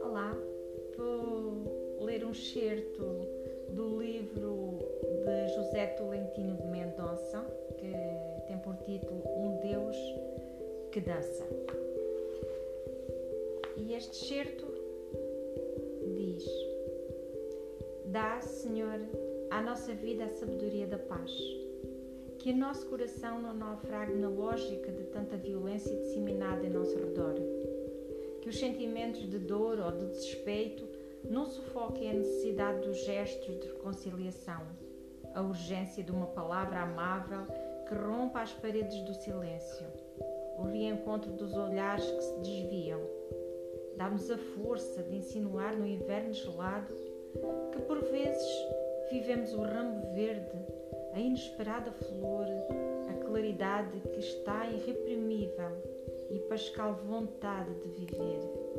Olá, vou ler um excerto do livro de José Tolentino de Mendonça, que tem por título Um Deus que Dança. E este excerto diz: Dá, Senhor, à nossa vida a sabedoria. Que o nosso coração não naufrague na lógica de tanta violência disseminada em nosso redor. Que os sentimentos de dor ou de desrespeito não sufoquem a necessidade dos gestos de reconciliação, a urgência de uma palavra amável que rompa as paredes do silêncio, o reencontro dos olhares que se desviam. Dá-nos a força de insinuar no inverno gelado que por vezes vivemos o ramo verde, a inesperada flor, a claridade que está irreprimível e pascal vontade de viver.